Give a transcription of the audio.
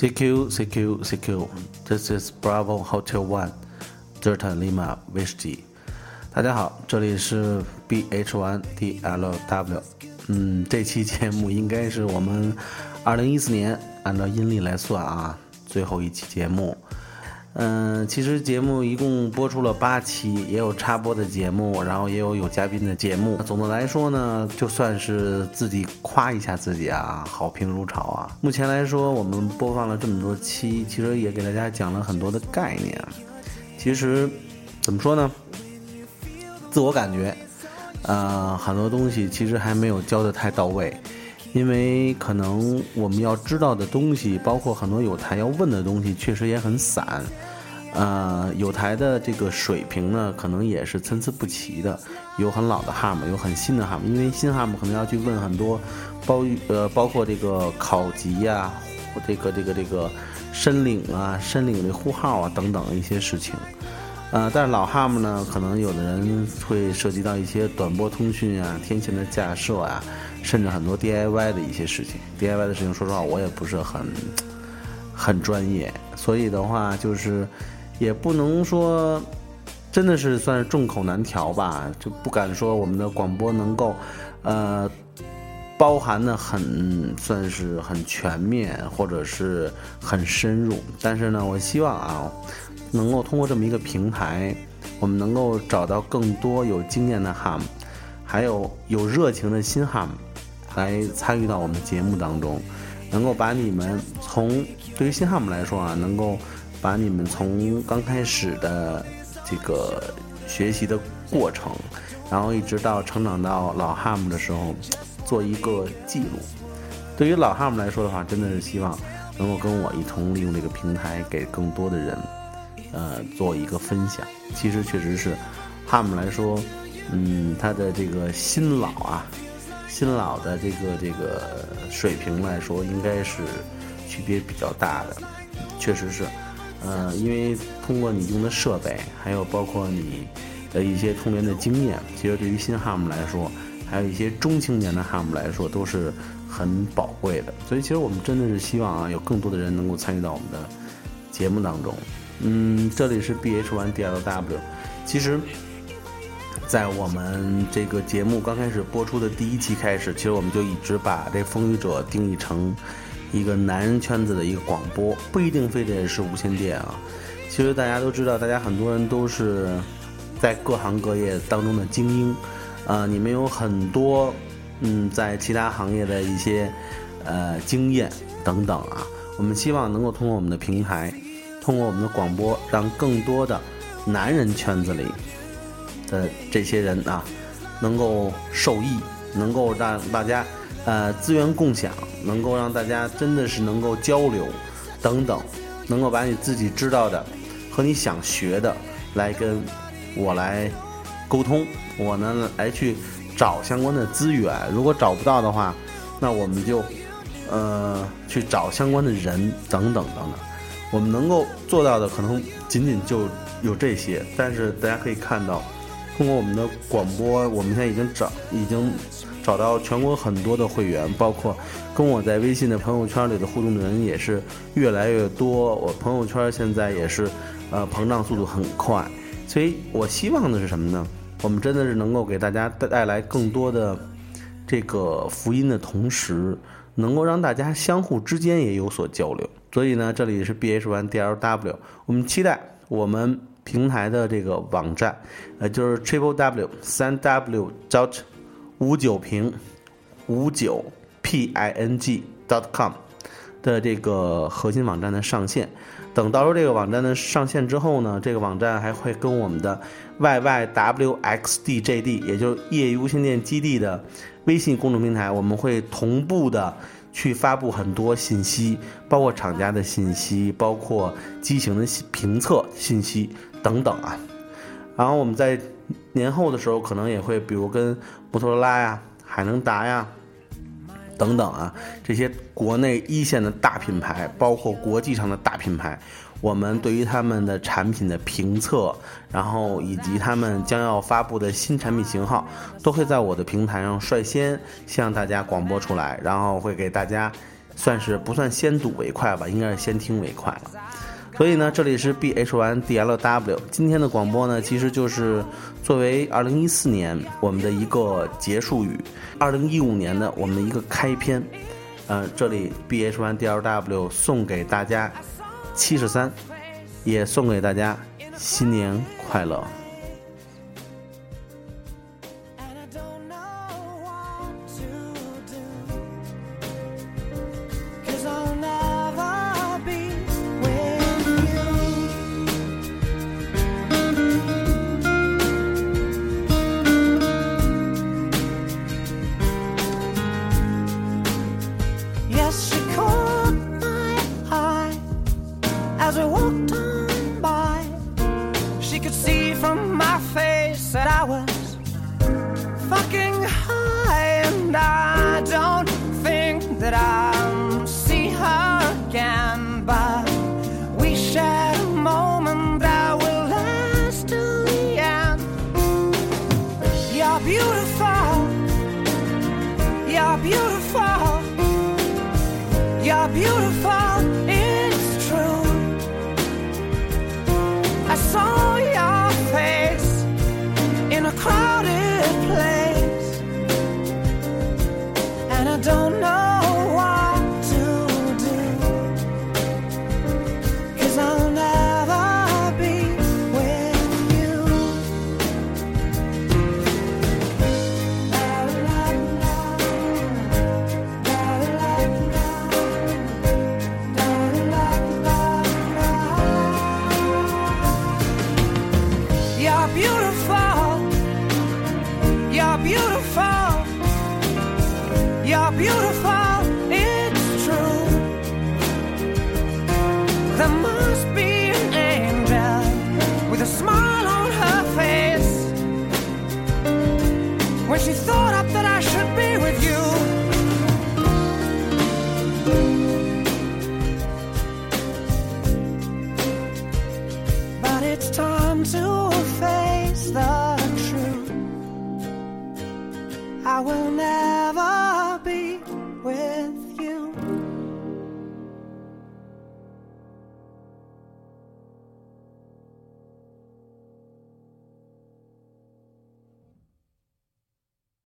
CQ CQ CQ. This is Bravo Hotel One, Delta Lima Whiskey. 大家好，这里是 B H One D L W。嗯，这期节目应该是我们2014年按照阴历来算啊，最后一期节目。嗯，其实节目一共播出了八期，也有插播的节目，然后也有有嘉宾的节目。总的来说呢，就算是自己夸一下自己啊，好评如潮啊。目前来说，我们播放了这么多期，其实也给大家讲了很多的概念。其实怎么说呢？自我感觉，呃，很多东西其实还没有教的太到位，因为可能我们要知道的东西，包括很多有台要问的东西，确实也很散。呃，有台的这个水平呢，可能也是参差不齐的，有很老的 ham，有很新的 ham，因为新 ham 可能要去问很多包呃包括这个考级呀，这个这个这个申领啊、申领的呼号啊等等一些事情。呃，但是老 ham 呢，可能有的人会涉及到一些短波通讯啊、天线的架设啊，甚至很多 DIY 的一些事情。DIY 的事情，说实话，我也不是很很专业，所以的话，就是也不能说真的是算是众口难调吧，就不敢说我们的广播能够呃包含的很算是很全面或者是很深入。但是呢，我希望啊。能够通过这么一个平台，我们能够找到更多有经验的 ham，还有有热情的新 ham，来参与到我们节目当中，能够把你们从对于新 ham 来说啊，能够把你们从刚开始的这个学习的过程，然后一直到成长到老 ham 的时候，做一个记录。对于老 ham 来说的话，真的是希望能够跟我一同利用这个平台，给更多的人。呃，做一个分享，其实确实是，哈姆来说，嗯，他的这个新老啊，新老的这个这个水平来说，应该是区别比较大的，确实是，呃，因为通过你用的设备，还有包括你的一些通联的经验，其实对于新哈姆来说，还有一些中青年的哈姆来说，都是很宝贵的。所以，其实我们真的是希望啊，有更多的人能够参与到我们的节目当中。嗯，这里是 B H One D L W。其实，在我们这个节目刚开始播出的第一期开始，其实我们就一直把这风雨者定义成一个男人圈子的一个广播，不一定非得是无线电啊。其实大家都知道，大家很多人都是在各行各业当中的精英，呃，你们有很多嗯，在其他行业的一些呃经验等等啊。我们希望能够通过我们的平台。通过我们的广播，让更多的男人圈子里的这些人啊，能够受益，能够让大家呃资源共享，能够让大家真的是能够交流等等，能够把你自己知道的和你想学的来跟我来沟通，我呢来去找相关的资源。如果找不到的话，那我们就呃去找相关的人等等等等。我们能够做到的可能仅仅就有这些，但是大家可以看到，通过我们的广播，我们现在已经找已经找到全国很多的会员，包括跟我在微信的朋友圈里的互动的人也是越来越多。我朋友圈现在也是呃膨胀速度很快，所以我希望的是什么呢？我们真的是能够给大家带来更多的这个福音的同时，能够让大家相互之间也有所交流。所以呢，这里是 B H One D L W，我们期待我们平台的这个网站，呃，就是 Triple W 三 W dot 五九平五九 P I N G dot com 的这个核心网站的上线。等到时候这个网站的上线之后呢，这个网站还会跟我们的 Y Y W X D J D，也就是业余无线电基地的微信公众平台，我们会同步的。去发布很多信息，包括厂家的信息，包括机型的评测信息等等啊。然后我们在年后的时候，可能也会比如跟摩托罗拉呀、海能达呀等等啊这些国内一线的大品牌，包括国际上的大品牌。我们对于他们的产品的评测，然后以及他们将要发布的新产品型号，都会在我的平台上率先向大家广播出来，然后会给大家算是不算先睹为快吧，应该是先听为快了。所以呢，这里是 B H One D L W。今天的广播呢，其实就是作为二零一四年我们的一个结束语，二零一五年的我们的一个开篇。嗯，这里 B H One D L W 送给大家七十三，也送给大家新年快乐。You're beautiful, it's true. I saw your face in a crowded beautiful.